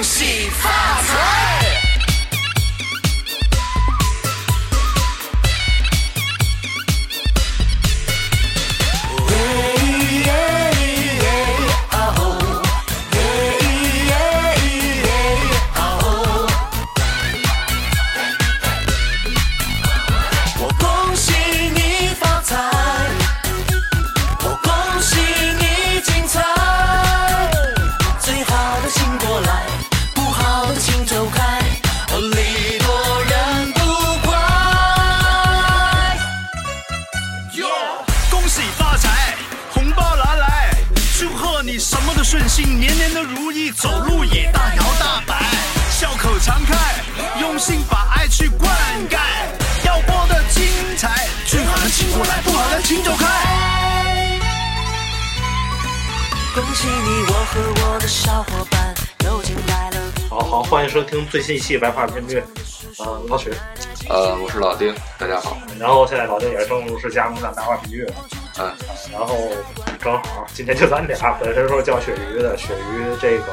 恭喜发财！听最新一期白话京剧呃老许。呃我是老丁大家好。然后现在老丁也是正式加盟咱白话喜剧嗯。然后正好今天就咱俩本身说叫鳕鱼的鳕鱼这个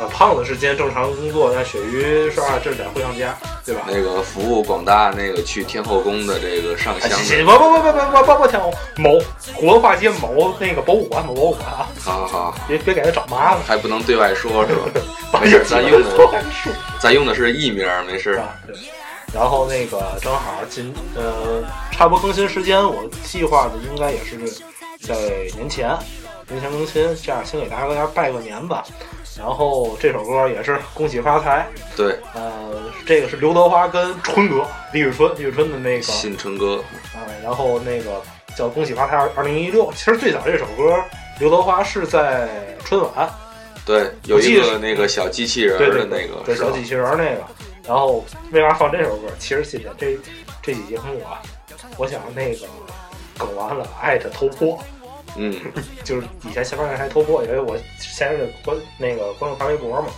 呃胖子是今天正常工作但鳕鱼是二正在互相加对吧？那个服务广大那个去天后宫的这个上香不不不不不不不不天后某国画街某那个博物馆某博物馆啊好好好。别别给他找麻烦。还不能对外说是吧？把没事，咱用说的咱用的是艺名，没事。然后那个正好今呃，差不多更新时间，我计划的应该也是在年前，年前更新，这样先给大家大家拜个年吧。然后这首歌也是恭喜发财，对，呃，这个是刘德华跟春哥李宇春李宇春的那个新春歌，啊、然后那个叫《恭喜发财二零一六》。其实最早这首歌，刘德华是在春晚，对，有一个那个小机器人对对的那个，对小机器人那个。然后为啥放这首歌？其实今天这这期节目啊，我想那个更完了，艾特偷播，嗯，就是以前下班还偷播，因为我现在的关那个关注发微博嘛，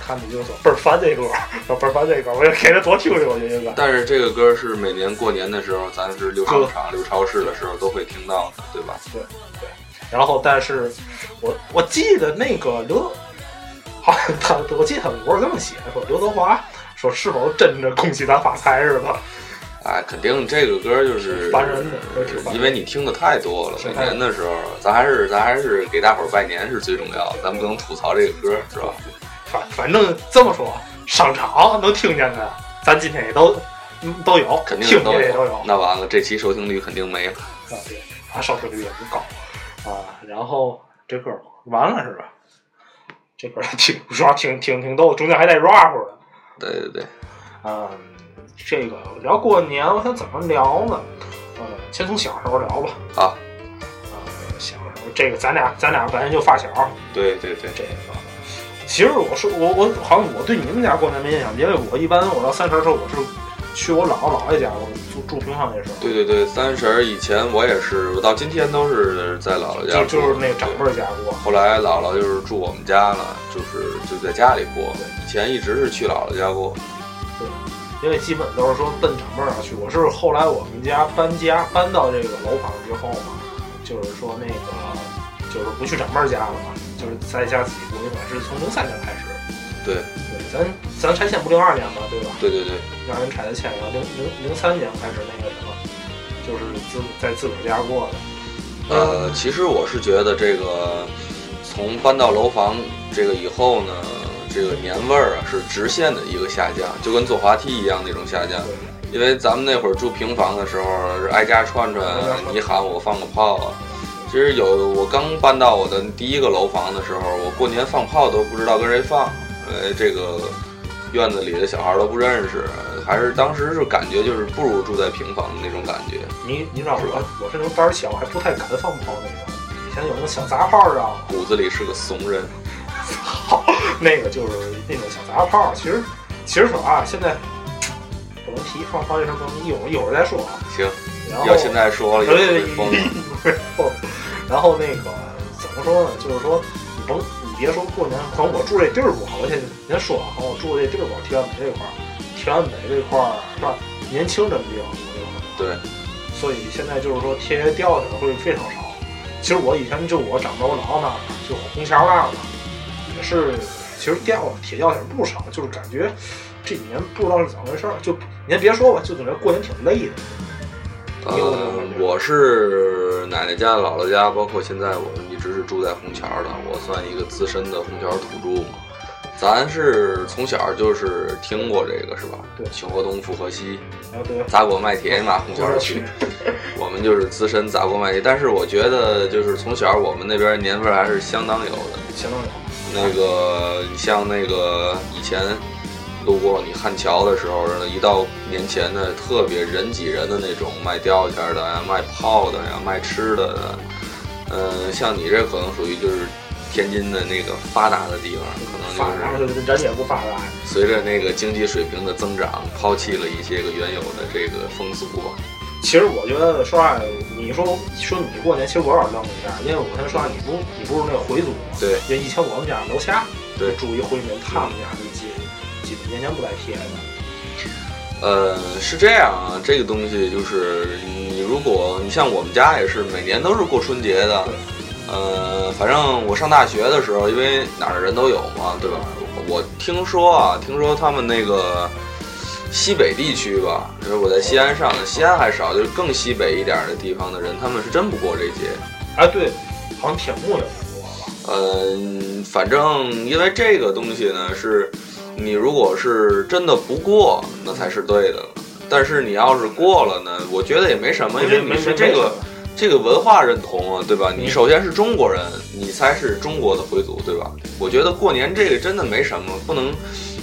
看的就说倍儿烦这歌，说倍儿烦这歌，我要给他多听听，我觉得。但是这个歌是每年过年的时候，咱是溜商场、溜超市的时候都会听到的，对吧？然后，但是我我记得那个刘，好像他我记得他微博这么写，说刘德华说是否真的恭喜咱发财似的。哎，肯定这个歌就是烦人因为你听的太多了。每年的时候，咱还是咱还是给大伙儿拜年是最重要的，咱不能吐槽这个歌，是吧？反反正这么说，商场能听见的，咱今天也都嗯都有，肯定听都有。那完了，这期收听率肯定没了。啊，对，啊，收视率也不高啊。然后这歌完了是吧？这歌挺主要挺挺挺逗，中间还带 rap 的。对对对，嗯，这个聊过年，我想怎么聊呢？呃，先从小时候聊吧。啊，啊，小时候这个咱俩咱俩本来就发小，对对对，这个。其实我说我我好像我对你们家过年没印象，因为我一般我到三十的时候我是去我姥姥姥爷家，我住住平房那时候，对对对，三十儿以前我也是，我到今天都是在姥姥家过。就就是那个长辈儿家过。后来姥姥就是住我们家了，就是就在家里过。以前一直是去姥姥家过。对因为基本都是说奔长辈儿那去。我是后来我们家搬家搬到这个楼房之后嘛，就是说那个就是不去长辈儿家了嘛，就是在家自己过。应该是从零三年开始，对对，咱咱拆迁不零二年嘛，对吧？对对对，让人拆的迁，然后零零零三年开始那个什么，就是自在自个儿家过的。呃，其实我是觉得这个从搬到楼房这个以后呢，这个年味儿啊是直线的一个下降，就跟坐滑梯一样那种下降。因为咱们那会儿住平房的时候，是挨家串串，你喊我放个炮啊。其实有我刚搬到我的第一个楼房的时候，我过年放炮都不知道跟谁放，呃，这个院子里的小孩都不认识，还是当时是感觉就是不如住在平房的那种感觉。你你知道我我是那种胆儿小，还不太敢放炮那种。以前有那种小杂炮，知道吗？骨子里是个怂人，操，那个就是那种小杂炮。其实其实说啊，现在不能提放炮这事儿，不能一会儿一会儿再说啊。行，然要现在说了，有对疯了。然后那个怎么说呢？就是说，你甭你别说过年，可能我住这地儿不好，我先先说啊，我住这地儿不好，天安门这块儿，天安门这块儿是吧？年轻人比较多。对，所以现在就是说贴吊饰会非常少。其实我以前就我长到我姥姥那儿，就虹桥那儿嘛，也是其实掉了铁掉点不少，就是感觉这几年不知道是怎么回事儿。就您别说吧，就感觉过年挺累的。呃，我是奶奶家、姥姥家，包括现在我们一直是住在虹桥的，我算一个资深的虹桥土著嘛。咱是从小就是听过这个是吧？对清河东，复河西，砸锅卖铁嘛，红桥区。我们就是资深砸锅卖铁，但是我觉得就是从小我们那边年味儿还是相当有的。相当有。那个，你像那个以前路过你汉桥的时候，一到年前呢，特别人挤人的那种，卖吊钱的呀，卖炮的呀，卖吃的的。嗯，像你这可能属于就是天津的那个发达的地方，可能发达就是人也不发达。随着那个经济水平的增长，抛弃了一些个原有的这个风俗吧。其实我觉得说实话，你说说你过年，其实我有点愣一下，因为我跟说你不你不是那个回族吗？对，因为以前我们家楼下对住一回民，他们家年年不带贴的。呃，是这样啊，这个东西就是你如果你像我们家也是每年都是过春节的，呃，反正我上大学的时候，因为哪儿的人都有嘛，对吧？我听说啊，听说他们那个西北地区吧，就是我在西安上的，西安还少，就是更西北一点的地方的人，他们是真不过这节。哎，对，好像铁木也不过吧？嗯，反正因为这个东西呢，是你如果是真的不过，那才是对的。但是你要是过了呢，我觉得也没什么，因为你是这个这个文化认同啊，对吧？你首先是中国人，你才是中国的回族，对吧？我觉得过年这个真的没什么，不能。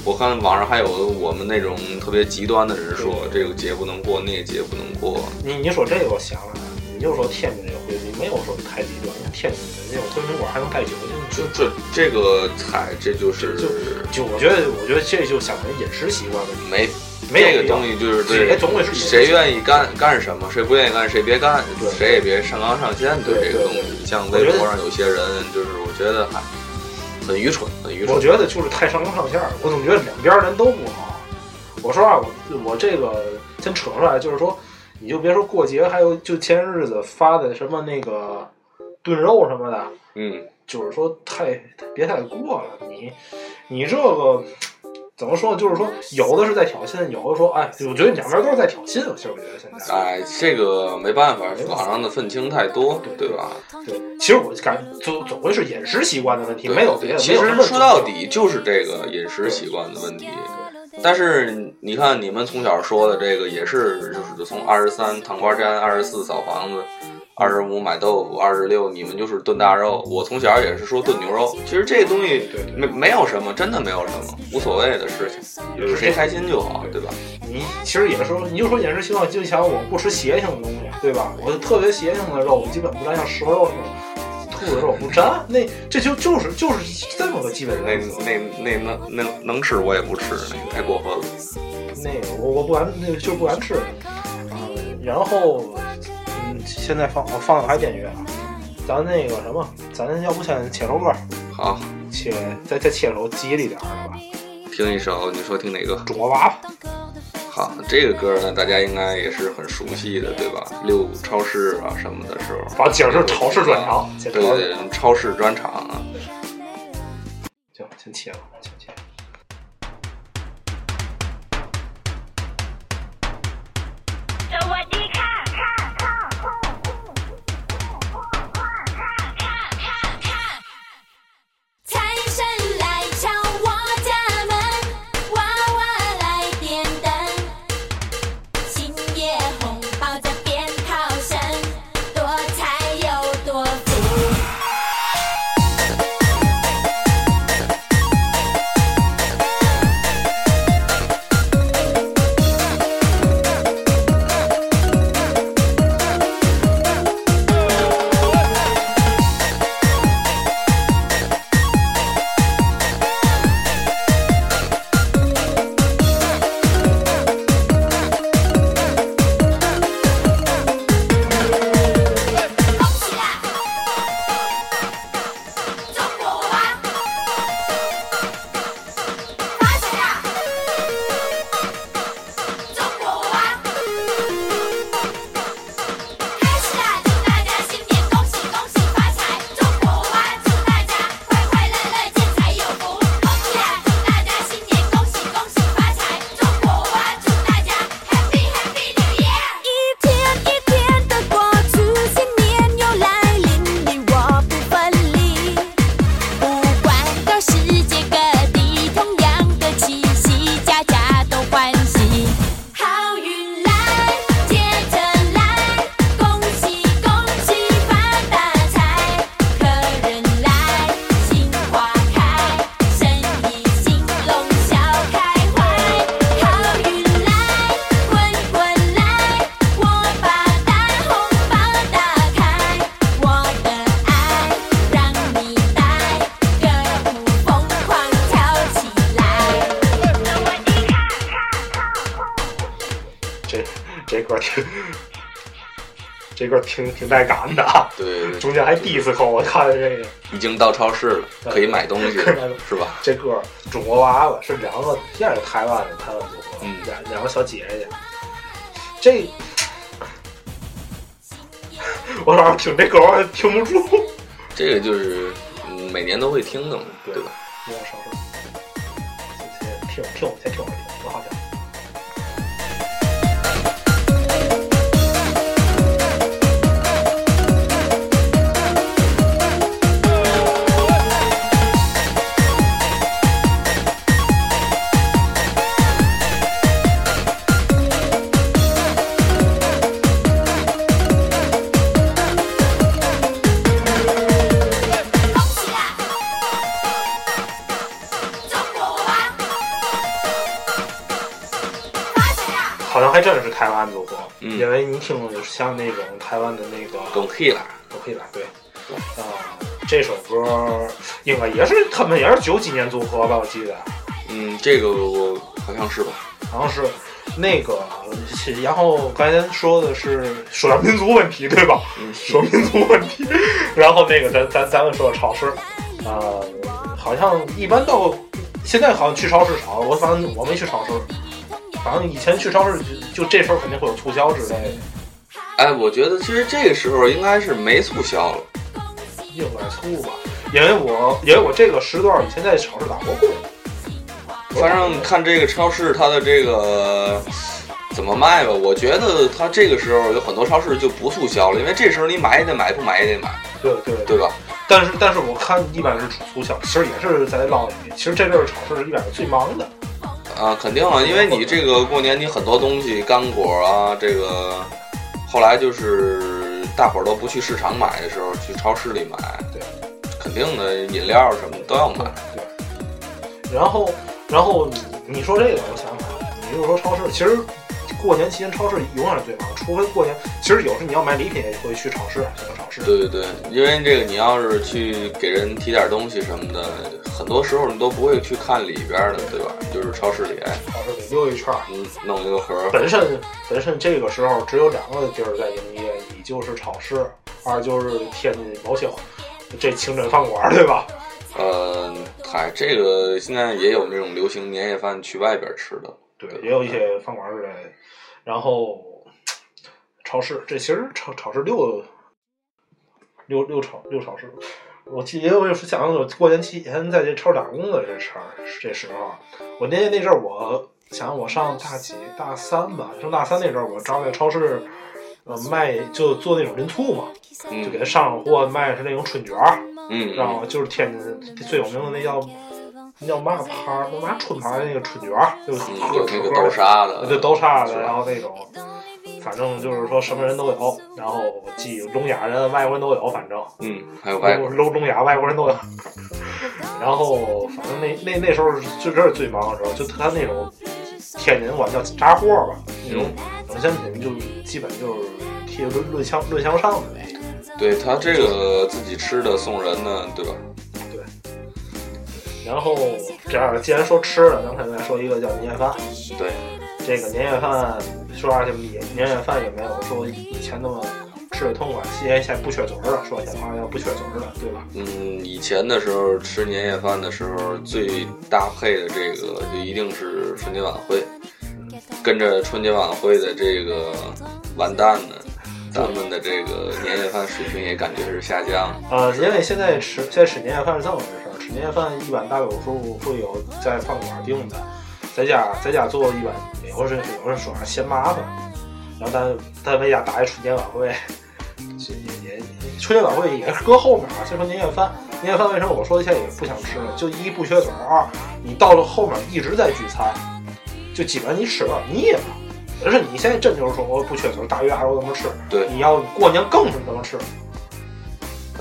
我看网上还有我们那种特别极端的人说，这个节不能过，那个节不能过。你你说这个，我想了，你就说天津这个回族没有说太极端，像天津人那种回民馆还能带酒进去，这这个菜，这就是就就我觉得，我觉得这就相当于饮食习惯问题，没没有这个东西就是对，总归是谁愿意干干什么，谁不愿意干谁别干，谁也别上纲上线对对这个东对西。像微博上有些人，就是我觉得还很愚蠢，很愚蠢。我觉得就是太上纲上线了，我总觉得两边人都不好。我说实话，我我这个先扯出来，就是说，你就别说过节，还有就前些日子发的什么那个炖肉什么的，嗯，就是说太别太过了。你你这个怎么说呢？就是说有的是在挑衅，有的说哎，我觉得两边都是在挑衅。其实我觉得现在，哎，这个没办法，网上的愤青太多，对对吧？对，其实我感总总归是饮食习惯的问题，没有别的。其实说到底就是这个饮食习惯的问题。但是你看，你们从小说的这个也是，就是从二十三糖瓜粘，二十四扫房子，二十五买豆腐，二十六你们就是炖大肉。我从小也是说炖牛肉。其实这东西没没有什么，真的没有什么无所谓的事情，就是谁开心就好，对吧？你其实也说，你就说饮食习惯，就像我不吃邪性的东西，对吧？我特别邪性的肉，我基本不沾，像蛇肉这种。兔子肉不沾，那这就就是就是这么个基本那。那那能能能吃我也不吃，那个太过分了。那个我我不敢，那个就是不敢吃。嗯，然后嗯，现在放我放的还电乐啊，咱那个什么，咱要不先切首歌，好，切再再切首吉利点儿的吧，听一首，你说听哪个？中国娃娃。好，这个歌呢，大家应该也是很熟悉的，对吧？溜超市啊什么的时候，把今儿是超市专场，先对对，超市专场啊。行，先切吧，这歌挺挺带感的啊，对，对。中间还 disco，我看见这个。已经到超市了，可以买东西了，是吧？这歌中国娃娃是两个，第二个台湾的台湾组合，嗯。两两个小姐姐，这 我老是听这歌我还听不住，这个就是嗯每年都会听的嘛，对对吧？你要少说，先听听我先听我听，还真是台湾组合，嗯因为你听像那种台湾的那个更 K 了，都可以来对，啊、这首歌应该也是他们也是九几年组合吧，我记得嗯，这个我好像是吧？好像是那个，然后刚才说的是说点民族问题对吧？嗯，说民族问题，然后那个咱咱咱们说超市，啊、好像一般到现在好像去超市少，我反正我没去超市，反正以前去超市就就这时候肯定会有促销之类的，哎，我觉得其实这个时候应该是没促销了。应该促吧，因为我因为我这个时段以前在超市打过工。反正看这个超市它的这个怎么卖吧，我觉得它这个时候有很多超市就不促销了，因为这时候你买也得买，不买也得买，对对对吧？但是但是我看一般是促销，其实也是在捞你。其实这阵儿超市一般是最忙的。啊，肯定啊，因为你这个过年你很多东西干果啊，这个后来就是大伙儿都不去市场买的时候，去超市里买，对，肯定的饮料什么都要买。对。然后然后你你说这个，我想想，你就说超市，其实过年期间超市永远是最忙，除非过年。其实有时你要买礼品也会去超市，选择超市。对对对，因为这个你要是去给人提点东西什么的，很多时候你都不会去看里边的，对吧？就是超市里，哎超市里溜一圈儿。嗯，弄一个盒儿，本身本身这个时候只有两个地儿在营业，一就是超市，二就是天津某些这清真饭馆，对吧？呃，嗨，这个现在也有那种流行年夜饭去外边吃的，对，也有一些饭馆之类的。然后超市，这其实超超市六六六超六超市，我记得我也是想我过年期间在这超市打工的这事儿，这时候，我那那阵儿我想我上大几大三吧，上大三那阵儿我找那超市。呃，卖就做那种人醋嘛，就给嗯他上上货，卖的是那种春卷儿，嗯，然后就是天津最有名的那叫那叫嘛牌儿，那嘛春牌儿那个春卷儿，就是嗯，盒有那个豆沙的，对，都差的，然后那种，反正就是说什么人都有，然后既聋哑人、外国人都有，反正嗯，还有外国人，聋聋哑外国人都有。然后反正那那那时候就这是最忙的时候，就他那种天津管叫杂货吧，那种冷鲜品就基本就是贴论论向论向上的那种。对他这个自己吃的送人呢，对吧？然后这样，既然说吃的，刚才再说一个叫年夜饭。对，这个年夜饭，说实话，年年夜饭也没有说以前那么吃的痛快，现在现在不缺嘴儿了，说闲话要不缺嘴儿了，对吧？嗯，以前的时候吃年夜饭的时候，最搭配的这个就一定是春节晚会，跟着春节晚会的这个完蛋呢，咱们的这个年夜饭水平也感觉是下降。呃，因为现在吃现在吃年夜饭是这么回事年夜饭一般大多数会有在饭馆订的，在家在家做一般有人有人说嫌麻烦，然后咱咱在家打一春节晚会，这也也春节晚会也是搁后面啊。所以说年夜饭，年夜饭为什么我说现在也不想吃了？就一不缺嘴儿，二你到了后面一直在聚餐，就基本上你吃了腻了。而是你现在真就是说我不缺嘴儿，大鱼大肉怎么吃？对你要过年更是怎么吃？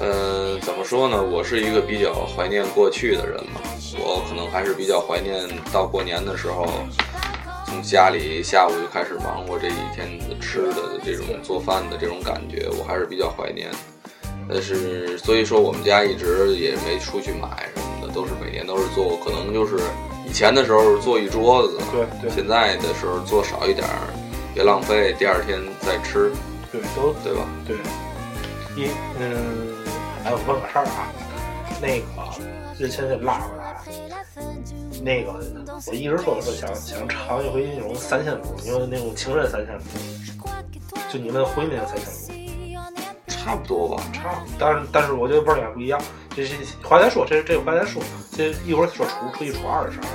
嗯，怎么说呢？我是一个比较怀念过去的人嘛，我可能还是比较怀念到过年的时候，从家里下午就开始忙活这一天的吃的这种做饭的这种感觉，我还是比较怀念。但是所以说我们家一直也没出去买什么的，都是每年都是做，可能就是以前的时候做一桌子，对对。现在的时候做少一点儿，别浪费，第二天再吃，对，都对吧？对。一嗯，哎，我问个事儿啊，那个之前这拉回来，那个我一直说说想想尝一回那种三鲜卤，因为那种清炖三鲜卤，就你们回那个三鲜卤。差不多吧。差不多，但是但是我觉得味儿也不一样。这是怀才说，这这个怀才说，这一会儿说初初一初二的事儿。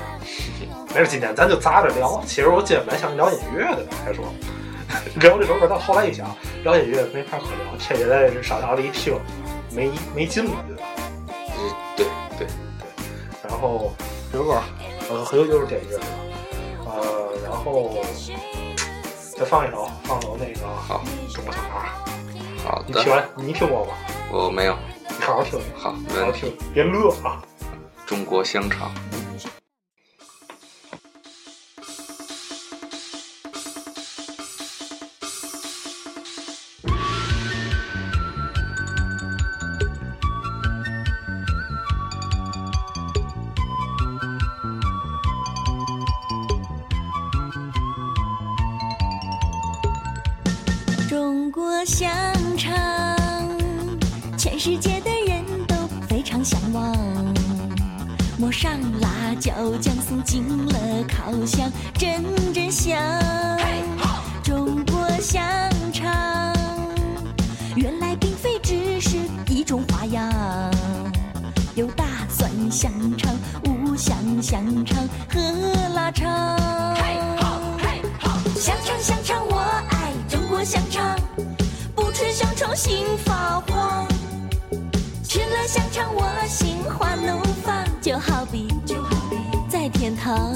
没事，今天咱就砸着聊。其实我今天本来想聊音乐的，还说 聊这首歌，到后来一想，聊音乐没法可聊，天天在这商场里一听，没没劲了，对吧？嗯，对对对，然后这首歌，呃，很有就是电乐，呃，然后再放一首，放首那个好中国小孩。好的你听，完，你听过吗？我没有。你好好听听，好，没好好。听，别乐啊！中国香肠。中国香肠，全世界的人都非常向往。抹上辣椒酱，送进了烤箱，阵阵香。中国香肠，原来并非只是一种花样，有大蒜香肠、五香香肠和腊肠。香肠香肠我爱，吃香肠心发慌。吃了香肠我心花怒放，就好比就好比在天堂，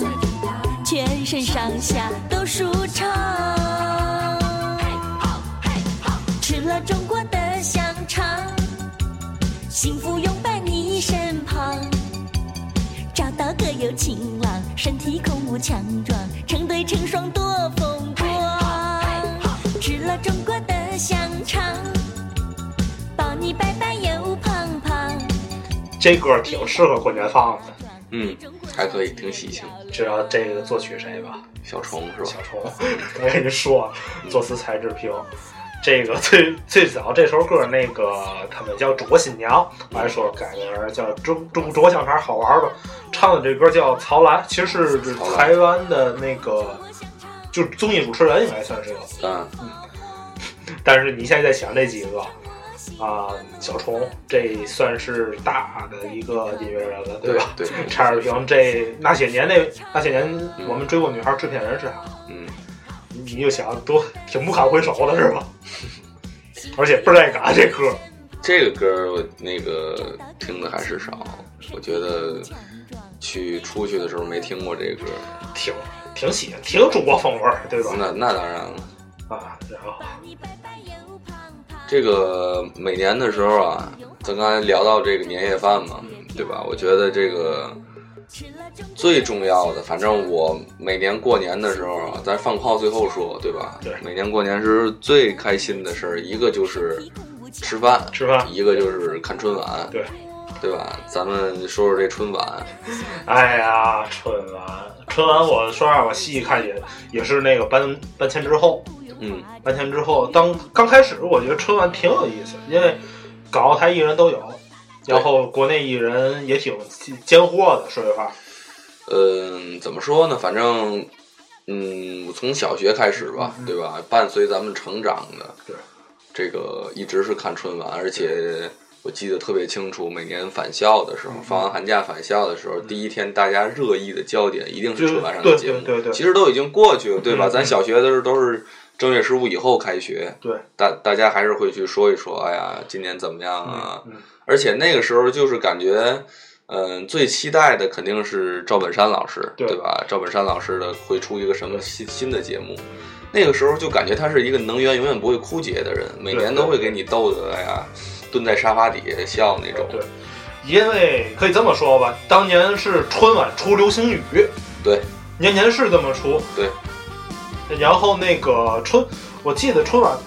全身上下都舒畅。吃了中国的香肠，幸福拥在你身旁。找到个有情郎，身体空无强壮，成对成双多这歌挺适合过年放的。嗯，还可以，挺喜庆。知道这个作曲谁吧？小虫是吧小？虫，我跟你说，作词蔡志平。这个最最早这首歌，那个他们叫《中国新娘》，我还说改名叫中中中国香肠好玩吧。唱的这歌叫曹兰，其实是台湾的那个，就是综艺主持人应该算是个。嗯，但是你现在在想这几个啊，小虫这算是大的一个音乐人了，对吧？对，蔡志平这那些年那那些年我们追过女孩制片人是啥，嗯，你就想多挺不堪回首的是吧？而且倍儿爱嘎这歌，这个歌我那个听的还是少，我觉得去出去的时候没听过这个歌。挺挺喜欢，挺有中国风味儿，对吧？那那当然了，啊，然后这个每年的时候啊，咱刚才聊到这个年夜饭嘛，对吧？我觉得这个最重要的，反正我每年过年的时候啊，咱放炮最后说，对吧？对每年过年时最开心的事儿，一个就是吃饭，吃饭一个就是看春晚，对，对吧？咱们说说这春晚，哎呀，春晚，春晚，我说实话，我细看也也是那个搬搬迁之后，嗯，搬迁之后，当刚开始，我觉得春晚挺有意思，因为港澳台艺人都有，然后国内艺人也挺尖货的，说实话。嗯，怎么说呢？反正，嗯，从小学开始吧，对吧？伴随咱们成长的，对，这个一直是看春晚，而且我记得特别清楚，每年返校的时候，放完寒假返校的时候，第一天大家热议的焦点一定是春晚上的节目。对对对其实都已经过去了，对吧？嗯咱小学的时候都是正月十五以后开学，对，大大家还是会去说一说，哎呀，今年怎么样啊？嗯，而且那个时候就是感觉，嗯、最期待的肯定是赵本山老师，对吧？赵本山老师的会出一个什么新新的节目，那个时候就感觉他是一个能源永远不会枯竭的人，每年都会给你逗得哎呀，蹲在沙发底下笑那种。对，因为可以这么说吧，当年是春晚出流星雨，对年年是这么出。对，然后那个春，我记得春晚，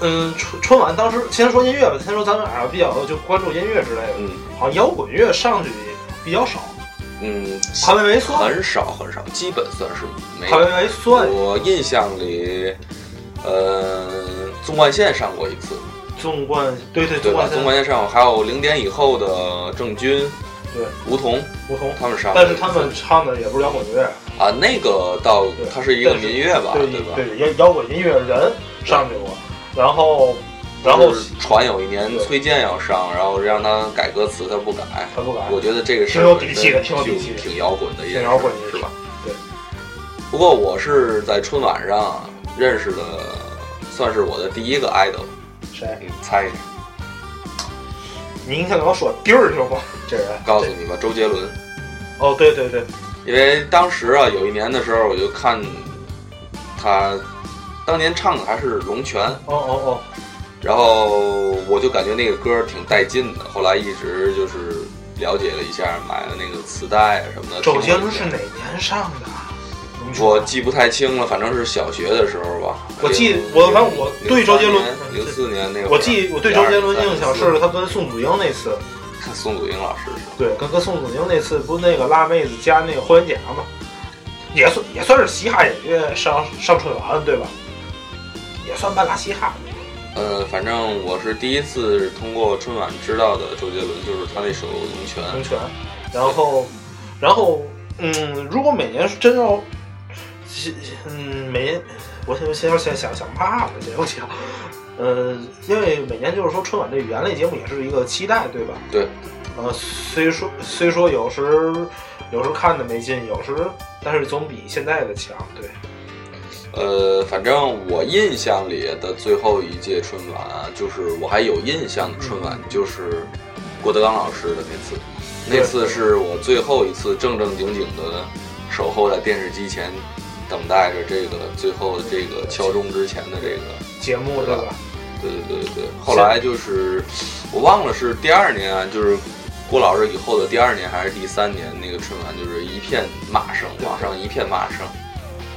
嗯，春春晚当时先说音乐吧，先说咱们俩比较就关注音乐之类的，嗯。好像摇滚乐上去比较少，嗯，潘玮柏算，很少很少，基本算是没潘有。我印象里，呃，纵贯线上过一次，纵贯对对对吧？纵贯线。上过，还有零点以后的郑钧、对。吴彤吴彤，他们上但是他们唱的也不是摇滚乐，啊，那个倒对它是一个民乐吧，对吧？对摇摇滚音乐人上去过，然后然后传有一年崔健要上，然后让他改歌词，他不改。他不改，我觉得这个是挺有底气的挺有底气的挺摇滚的挺摇滚的是吧？对。不过我是在春晚上认识的，算是我的第一个 idol。谁？你猜一下？您想跟我说地儿行吗？这人告诉你吧，周杰伦。哦，对对对，因为当时啊，有一年的时候，我就看他当年唱的还是《龙泉》，哦哦哦，然后我就感觉那个歌挺带劲的。后来一直就是了解了一下，买了那个磁带啊什么的。周杰伦是哪年上的？我记不太清了，反正是小学的时候吧。我记零我反正我对周杰伦零四年那会儿，我记我对周杰伦印象是02他跟宋祖英那次，宋祖英老师是对，跟跟宋祖英那次不那个辣妹子加那个霍元甲嘛，也算也算是嘻哈音乐上上春晚对吧？也算半拉嘻哈。呃，反正我是第一次通过春晚知道的周杰伦，就是他那首《龙拳》。龙泉，然后，然后，嗯，如果每年真要，嗯，每年我先先先想想嘛了，先我想，呃，因为每年就是说春晚这语言类节目也是一个期待，对吧？对。呃，虽说虽说有时有时看的没劲，有时但是总比现在的强，对。呃，反正我印象里的最后一届春晚啊，就是我还有印象的春晚，就是郭德纲老师的那次。那次是我最后一次正正经经的守候在电视机前，等待着这个最后的这个敲钟之前的这个节目对吧？对对对，后来就是我忘了是第二年，就是郭老师以后的第二年还是第三年，那个春晚就是一片骂声，网上一片骂声。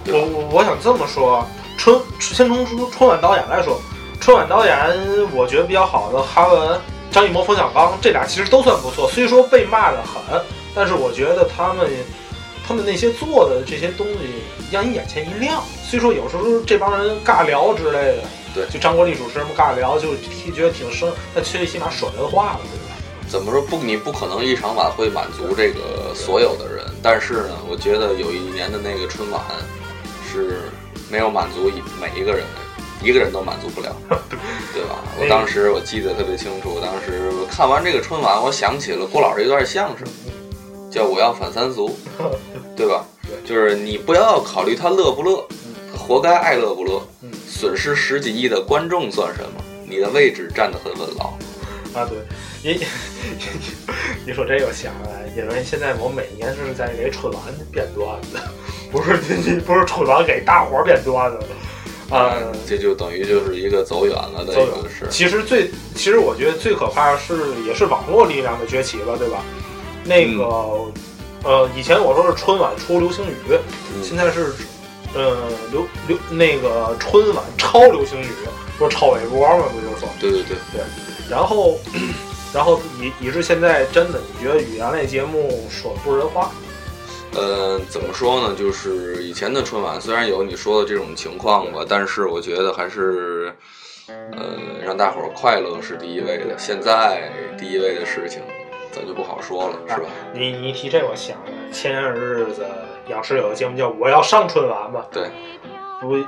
我我我想这么说，春先从春春晚导演来说，春晚导演我觉得比较好的哈文、张艺谋、冯小刚这俩其实都算不错，虽说被骂的很，但是我觉得他们他们那些做的这些东西让你眼前一亮。虽说有时候这帮人尬聊之类的，对就张国立主持人们尬聊，就挺觉得挺生，但最起码说人话了，对吧？怎么说不？你不可能一场晚会满足这个所有的人，但是呢，我觉得有一年的那个春晚是没有满足一每一个人，一个人都满足不了，对吧？我当时我记得特别清楚，当时看完这个春晚，我想起了郭老师一段相声，叫《我要反三俗》，对吧？就是你不要考虑他乐不乐，他活该爱乐不乐，嗯损失十几亿的观众算什么？你的位置站得很稳牢。啊，对，你 你说这个想来，因为现在我每年是在给春晚编段子，不是 不是春晚给大伙儿编段子，啊、这就等于就是一个走远了的走一个事。其实最，其实我觉得最可怕是，也是网络力量的崛起了，对吧？那个，呃，以前我说是春晚出流星雨，嗯现在是，呃，流流那个春晚超流行语，不是超微博吗？不就说？对对对对，然后，然后以以致现在真的，你觉得语言类节目说不是人话？呃，怎么说呢？就是以前的春晚虽然有你说的这种情况吧，但是我觉得还是，呃，让大伙儿快乐是第一位的。现在第一位的事情，咱就不好说了，是吧？你你一提这，我想了，前些日子央视有个节目叫《我要上春晚》嘛，对，不，听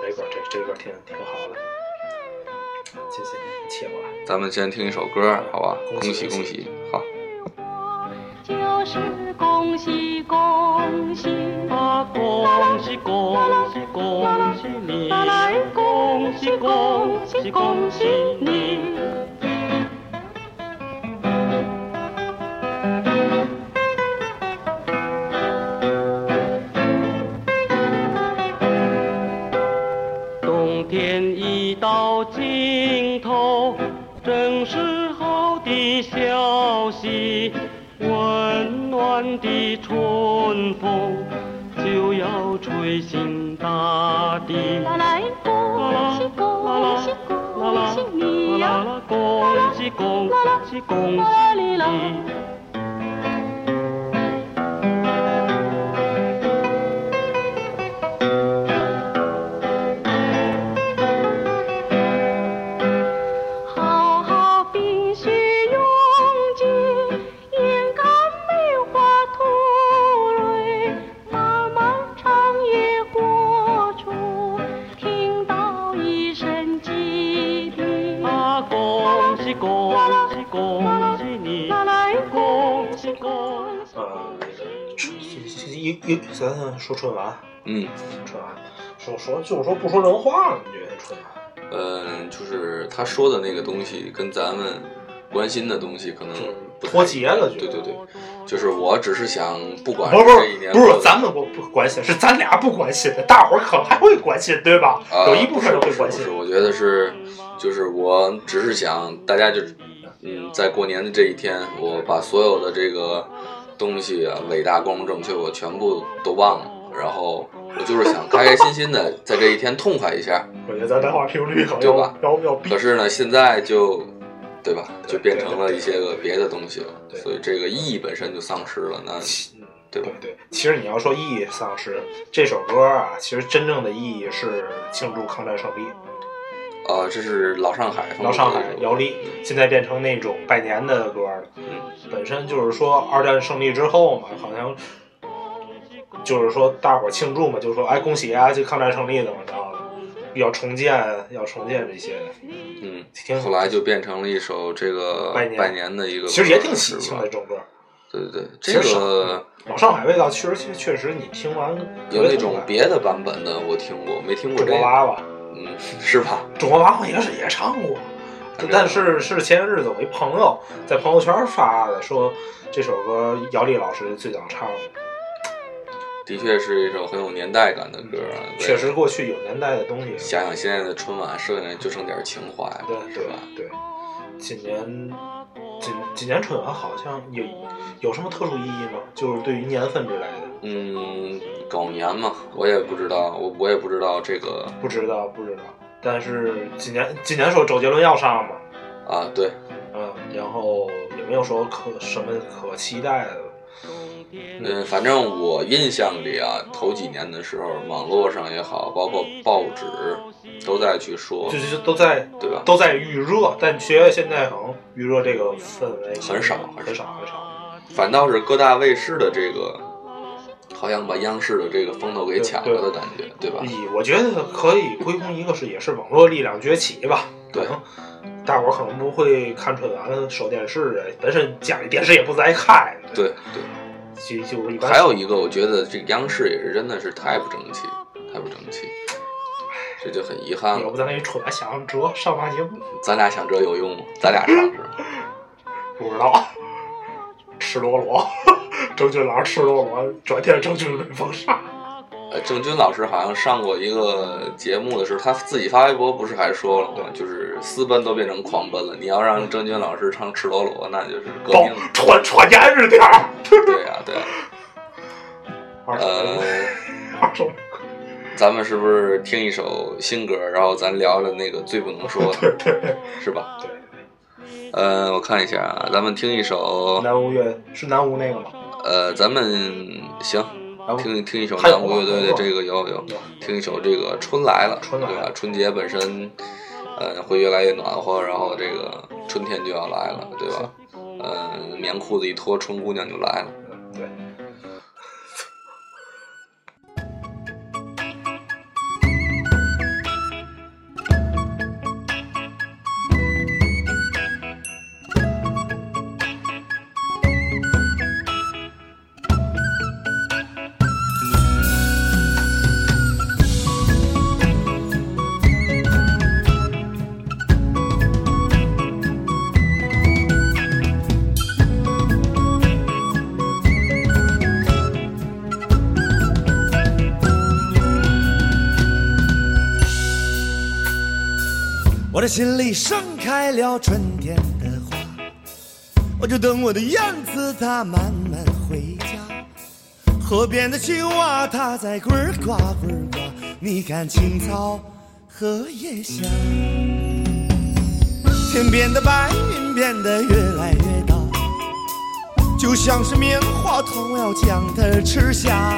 这歌，这这歌挺挺好的。谢谢你切过来。咱们先听一首歌，好吧？恭喜恭喜恭喜恭喜！好，就是恭喜恭喜啊！恭喜恭喜恭喜你，恭喜恭喜恭喜你。大地。啦啦，恭喜恭喜恭喜你呀！恭喜恭喜恭啦啦哩喜啦你。咱说春晚，嗯，春晚说说就是说不说人话了，你觉得春晚？嗯，就是他说的那个东西跟咱们关心的东西可能脱节了对对对，就是我只是想，不管不是不这一年过得是不是，咱们不不关心，是咱俩不关心的，大伙儿可能还会关心，对吧？啊有一部分人会关心。我觉得是，就是我只是想大家就，嗯，在过年的这一天，我把所有的这个东西啊，伟大、光荣、正确，我全部都忘了，然后我就是想 开开心心的在这一天痛快一下。我觉得咱这话频率可能要对吧可是呢，现在就，对吧，就变成了一些个别的东西了，所以这个意义本身就丧失了。那对吧对？对，其实你要说意义丧失，这首歌啊，其实真正的意义是庆祝抗战胜利。呃，这是老上海老上海姚丽现在变成那种拜年的歌了。嗯本身就是说二战胜利之后嘛，好像就是说大伙儿庆祝嘛，就说哎恭喜啊，这抗战胜利怎么着的，要重建要重建这些的，嗯，挺后来就变成了一首这个拜年拜年的一个，其实也挺喜庆的这种歌。对对对，这个老上海味道确实确确实你听完有那种别的版本的我听过，没听过这个，国娃娃，嗯，是吧？中国娃娃也是也唱过。但是是前些日子我一朋友在朋友圈发的，说这首歌姚丽老师最早唱的，的确是一首很有年代感的歌啊。确实过去有年代的东西。想想现在的春晚，剩下来就剩点情怀了，对对是吧？对，今年今今年春晚好像有有什么特殊意义吗？就是对于年份之类的，嗯，狗年嘛，我也不知道，我我也不知道这个不知道不知道。但是今年今年说周杰伦要上嘛，啊，对，嗯，然后也没有说可什么可期待的。嗯，反正我印象里啊，头几年的时候，网络上也好，包括报纸都在去说就，是都在对吧？都在预热，但觉得现在可能预热这个氛围很少很少很少。反倒是各大卫视的这个，好像把央视的这个风头给抢了的感觉，对吧？以我觉得可以归功一个是也是网络力量崛起吧，对大伙儿可能不会看春晚、收电视，本身家里电视也不再开，对对。就就是一般。还有一个，我觉得这央视也是真的是太不争气，太不争气，这就很遗憾了。要不咱给春晚想想辙上发节目，咱俩想辙有用吗？咱俩上是吗？不知道。赤裸裸，周俊老师赤裸裸，转天郑俊被封杀。呃，郑钧老师好像上过一个节目的时候，他自己发微博不是还说了吗？就是私奔都变成狂奔了。你要让郑钧老师唱赤裸裸，那就是革包命。穿穿严实点儿。对呀、对 咱们是不是听一首新歌，然后咱聊聊那个最不能说的，是吧？对。呃，我看一下啊，咱们听一首，南无乐是南无那个吗？呃，咱们行，听听一首南国乐队的这个有有有，听一首这个春来了，春来了对吧？春节本身，呃，会越来越暖和，然后这个春天就要来了，对吧？呃，棉裤子一脱，春姑娘就来了。嗯，对。我的心里盛开了春天的花，我就等我的燕子它慢慢回家。河边的青蛙它在呱呱呱呱，你看青草荷叶香。天边的白云变得越来越大，就像是棉花糖，我要将它吃下。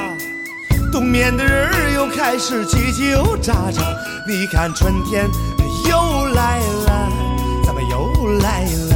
冬眠的人儿又开始叽叽喳喳，你看春天又来了，怎么又来了？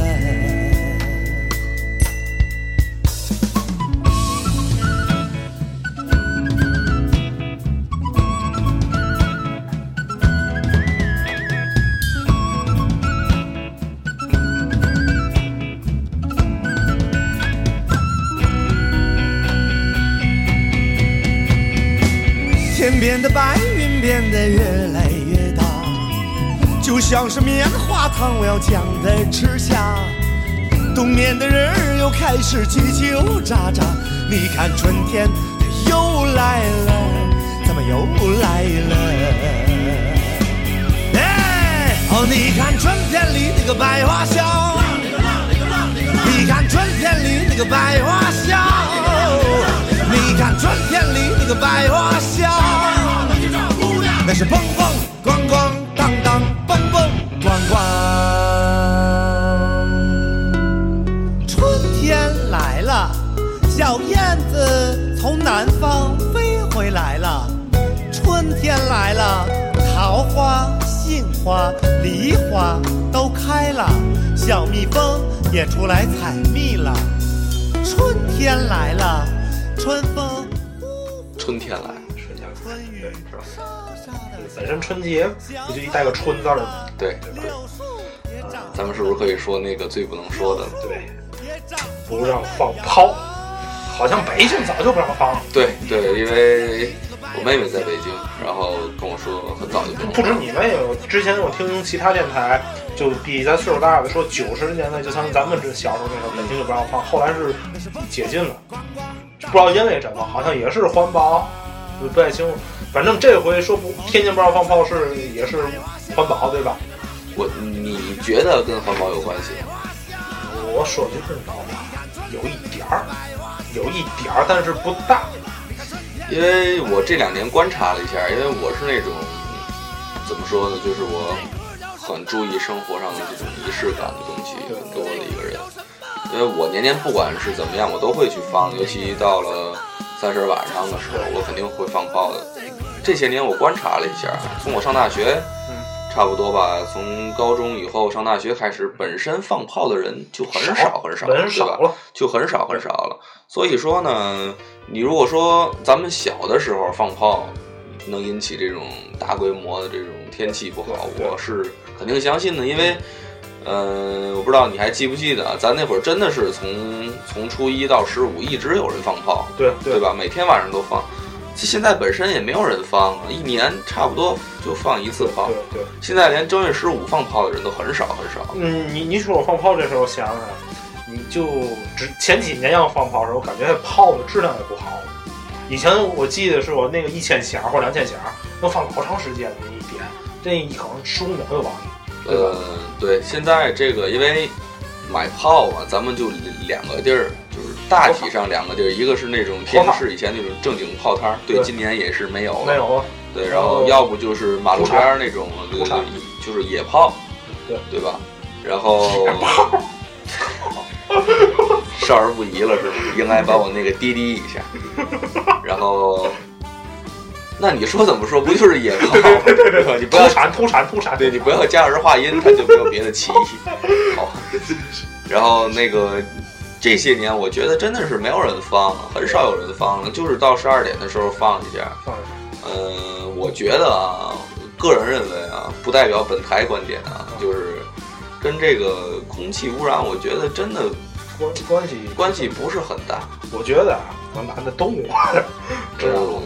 天边的白云，边的月。像是棉花糖我要将它吃下。冬眠的人儿又开始叽叽喳喳，你看春天它又来了，怎么又来了？哎，哦，你看春天里那个百花香，你看春天里那个百花香，你看春天里那个百花香，那是蹦蹦咣咣。春天来了，小燕子从南方飞回来了。春天来了，桃花、杏花、梨花都开了，小蜜蜂也出来采蜜了。春天来了，春风春天来，春天春雨对是吧？本身春节不就一带个春字儿吗？对，柳树也长咱们是不是可以说那个最不能说的？对，不让放炮，好像北京早就不让放了。对对，因为我妹妹在北京，然后跟我说很早就不能不止你妹妹，我，之前我听其他电台就比咱岁数大的说，九十年代就像咱们这小时候那时候，北京就不让放，后来是解禁了，不知道因为什么，好像也是环保，不太清楚。反正这回说不，天津不让放炮是也是环保，对吧？我你觉得跟环保有关系吗？我说句公道话，有一点儿，有一点儿，但是不大。因为我这两年观察了一下，因为我是那种怎么说呢，就是我很注意生活上的这种仪式感的东西很多的一个人。因为我年年不管是怎么样，我都会去放，尤其到了三十晚上的时候，我肯定会放炮的。这些年我观察了一下，从我上大学，差不多吧，从高中以后上大学开始，本身放炮的人就很少很少，人对吧？少了，就很少很少了。所以说呢，你如果说咱们小的时候放炮能引起这种大规模的这种天气不好，我是肯定相信的，因为。呃，我不知道你还记不记得，咱那会儿真的是从从初一到十五一直有人放炮，对对？吧？每天晚上都放。现在本身也没有人放，一年差不多就放一次炮。对对。现在连正月十五放炮的人都很少很少。嗯，你你说我放炮这时候想想，你就只前几年要放炮的时候，感觉炮的质量也不好。以前我记得是我那个一千响或两千响，能放老长时间的一点，这一可能十五秒就完了。呃，对，现在这个因为买炮啊，咱们就两个地儿，就是大体上两个地儿，一个是那种天津市以前那种正经炮摊儿，对，今年也是没有了，没有了，对，然后要不就是马路边儿那种，就是野炮，对对吧？然后少儿不宜了是吗？应该把我那个滴滴一下，然后。那你说怎么说？不就是野炮吗？对对对吧？你不要土产土产土产，对你不要加儿化音，它就没有别的歧义。好，然后那个这些年，我觉得真的是没有人放，很少有人放了，就是到十二点的时候放一下。放呃，我觉得啊，个人认为啊，不代表本台观点啊，就是跟这个空气污染，我觉得真的关关系关系不是很大。我觉得啊，咱男的都有，知道吗？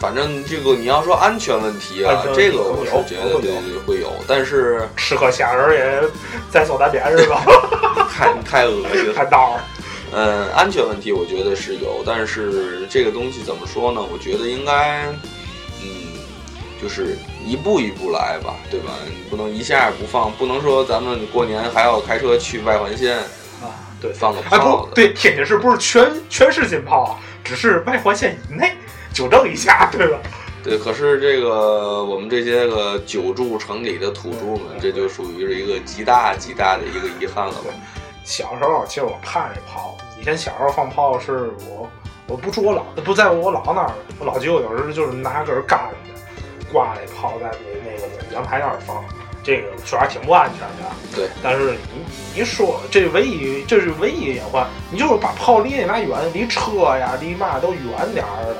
嗯反正这个你要说安全问题啊这个我是觉得有对对会有，但是吃喝虾仁也在所难免是吧？太太恶心了。太道儿，嗯，安全问题我觉得是有，但是这个东西怎么说呢？我觉得应该，嗯，就是一步一步来吧，对吧？你不能一下不放，不能说咱们过年还要开车去外环线啊，对，放个哎炮哎。不对，天津市不是全全是禁炮啊，只是外环线以内，纠正一下，对吧？对，可是这个我们这些个久住城里的土著们，这就属于是一个极大极大的一个遗憾了吧？小时候其实我怕这炮，以前小时候放炮是我我不住我姥不在我姥那儿，我老舅有时候就是拿根杆子挂那炮在那那个阳台那儿放，这个确实挺不安全的。对，但是你你说这唯一这是唯一的隐患，你就是把炮离那嘛远，离车呀离嘛都远点儿的，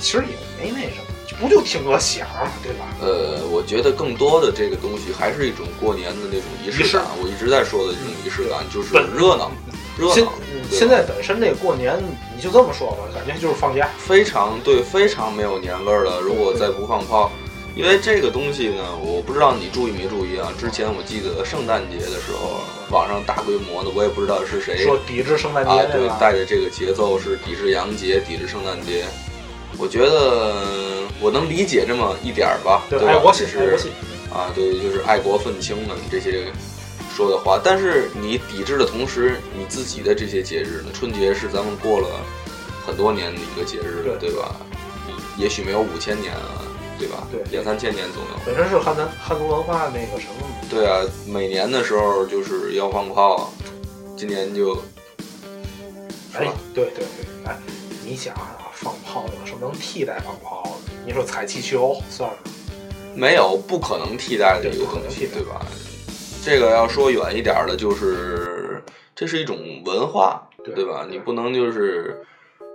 其实也没那什么，不就听个响嘛，对吧？呃，我觉得更多的这个东西还是一种过年的那种仪仪式式感。我一直在说的这种仪式感，就是很热闹，热现闹。嗯现在本身这个过年，你就这么说吧，感觉就是放假。非常对，非常没有年味儿了。如果再不放炮，因为这个东西呢，我不知道你注意没注意啊？之前我记得圣诞节的时候，网上大规模的，我也不知道是谁说抵制圣诞节啊，对带着这个节奏是抵制洋节、抵制圣诞节。我觉得我能理解这么一点儿吧，对吧？爱国心，爱国心是。啊，对，就是爱国愤青们这些说的话。但是你抵制的同时，你自己的这些节日呢？春节是咱们过了很多年的一个节日了，对对吧？也许没有五千年啊，对吧？对两三千年左右。本身是汉南汉族文化那个什么，对啊，每年的时候就是要放炮，今年就，是哎吧？，对对对，哎，你想啊，放炮有什么能替代放炮的？你说踩气球算吗？没有不可能替代的一个东西，对不可能替代对吧？这个要说远一点儿的，就是这是一种文化，对对吧？你不能就是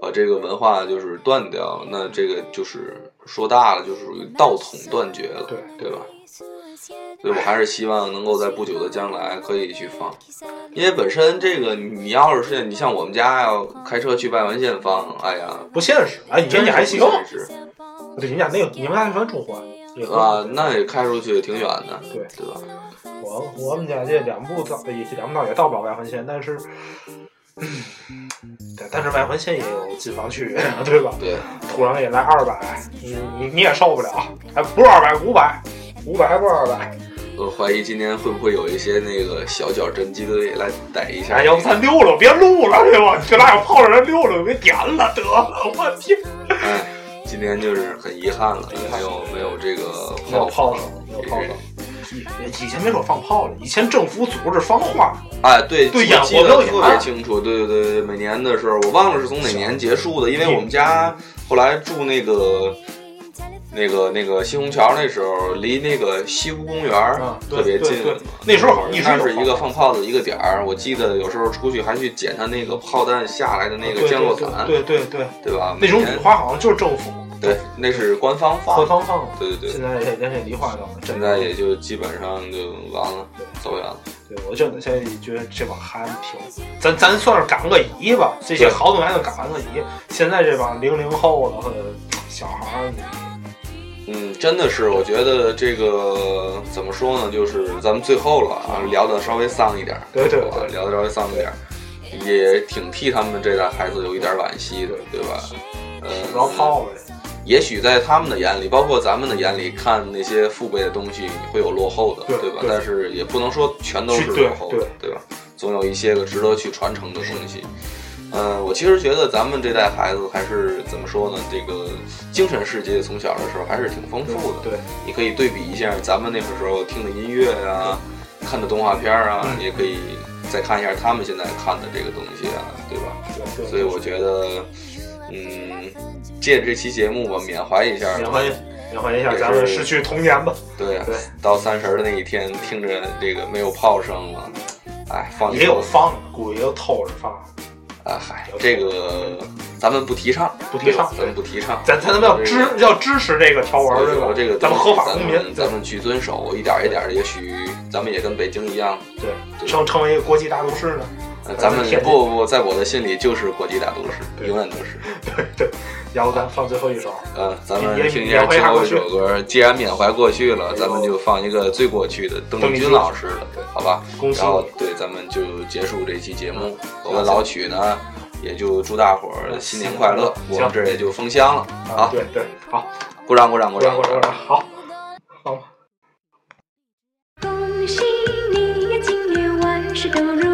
把这个文化就是断掉，那这个就是说大了就属于道统断绝了，对对吧？所以我还是希望能够在不久的将来可以去放，因为本身这个你你要是是你像我们家要开车去外环线放，哎呀，不现实。哎，你家还行，现实对，你们家那个，你们家还算中环，啊，那也开出去挺远的，对对吧？我我们家这两步到也两步到也到不了外环线，但是，嗯，对，但是外环线也有禁放区，对吧？对。突然也来二百，你你你也受不了，哎不是二百，五百，五百还不是二百，我怀疑今年会不会有一些那个小脚侦缉队来逮一下。哎，要不咱溜了，别录了，对吧？这俩有炮让人溜了，别点了，得了，我天，哎，今年就是很遗憾了，没有没有这个炮没有炮声，没有炮声。以以前没说放炮了，以前政府组织放花，哎，对，对我记得演活表演特别清楚。对对对对，每年的时候，我忘了是从哪年结束的，因为我们家后来住那个。那个那个西虹桥那时候离那个西湖公园特别近那时候好像是一个放放炮的一个点儿。我记得有时候出去还去捡它那个炮弹下来的那个降落伞，对对对，对吧？那种礼花好像就是政府对，那是官方放官方放的。对对对现，在也连这梨花都真现在也就基本上就完了，走远了。对我真的现在觉得这帮孩子挺，咱咱算是赶个乙吧，这些好东西还能赶个乙。现在这帮零零后的和小孩儿，嗯，真的是，我觉得这个怎么说呢？就是咱们最后了啊，聊的稍微丧一点儿，对吧对聊的稍微丧一点儿，也挺替他们这代孩子有一点惋惜的，对吧？呃，不要炮了。也许在他们的眼里，包括咱们的眼里，看那些父辈的东西会有落后的，吧？对对但是也不能说全都是落后的，对对吧？总有一些个值得去传承的东西。嗯、我其实觉得咱们这代孩子还是怎么说呢？这个精神世界从小的时候还是挺丰富的。对，你可以对比一下咱们那个时候听的音乐啊，看的动画片啊，也可以再看一下他们现在看的这个东西啊，对吧？所以我觉得，嗯，借着这期节目吧，缅怀一下，缅怀缅怀一下咱们失去童年吧。对啊对，到三十儿的那一天，听着这个没有炮声了，哎，放一也有放的，估计也有偷着放。啊，嗨，这个咱们不提倡，不提倡咱们不提倡，咱咱们要支要支持这个条文，对吧？这个咱们合法公民，咱们去遵守，一点一点的，也许咱们也跟北京一样，对成成为一个国际大都市呢。呃咱们不不，在我的心里就是国际大都市，永远都是。对对，要不咱放最后一首，呃，咱们听一下最后一首歌。既然缅怀过去了，咱们就放一个最过去的邓丽君老师的对，好吧？恭喜然后对，咱们就结束这期节目。嗯我们老曲呢，也就祝大伙儿新年快乐。我们这儿也就封箱了。啊，对对，好，鼓掌鼓掌鼓掌鼓掌鼓掌鼓掌，好，好。恭喜你呀，今年万事都如